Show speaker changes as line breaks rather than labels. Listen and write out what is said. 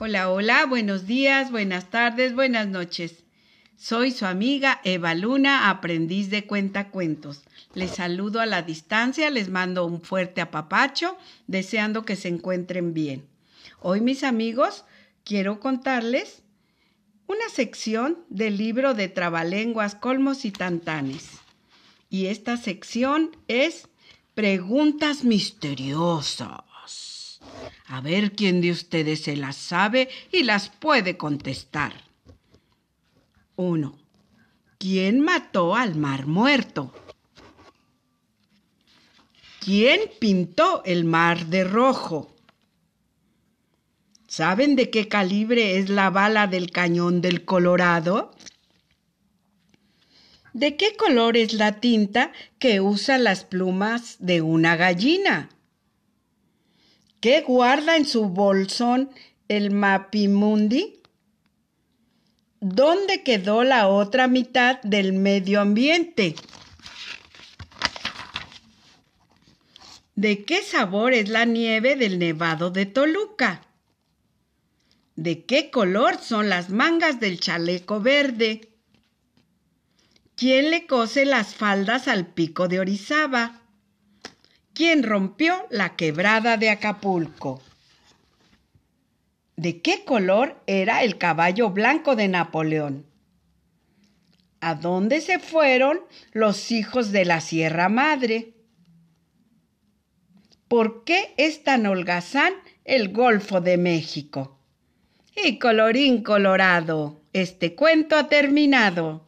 Hola, hola, buenos días, buenas tardes, buenas noches. Soy su amiga Eva Luna, aprendiz de cuentacuentos. Les saludo a la distancia, les mando un fuerte apapacho, deseando que se encuentren bien. Hoy, mis amigos, quiero contarles una sección del libro de Trabalenguas, Colmos y Tantanes. Y esta sección es Preguntas misteriosas. A ver quién de ustedes se las sabe y las puede contestar. 1. ¿Quién mató al mar muerto? ¿Quién pintó el mar de rojo? ¿Saben de qué calibre es la bala del cañón del Colorado? ¿De qué color es la tinta que usa las plumas de una gallina? ¿Qué guarda en su bolsón el Mapimundi? ¿Dónde quedó la otra mitad del medio ambiente? ¿De qué sabor es la nieve del Nevado de Toluca? ¿De qué color son las mangas del chaleco verde? ¿Quién le cose las faldas al pico de Orizaba? ¿Quién rompió la quebrada de Acapulco? ¿De qué color era el caballo blanco de Napoleón? ¿A dónde se fueron los hijos de la Sierra Madre? ¿Por qué es tan holgazán el Golfo de México? Y colorín colorado, este cuento ha terminado.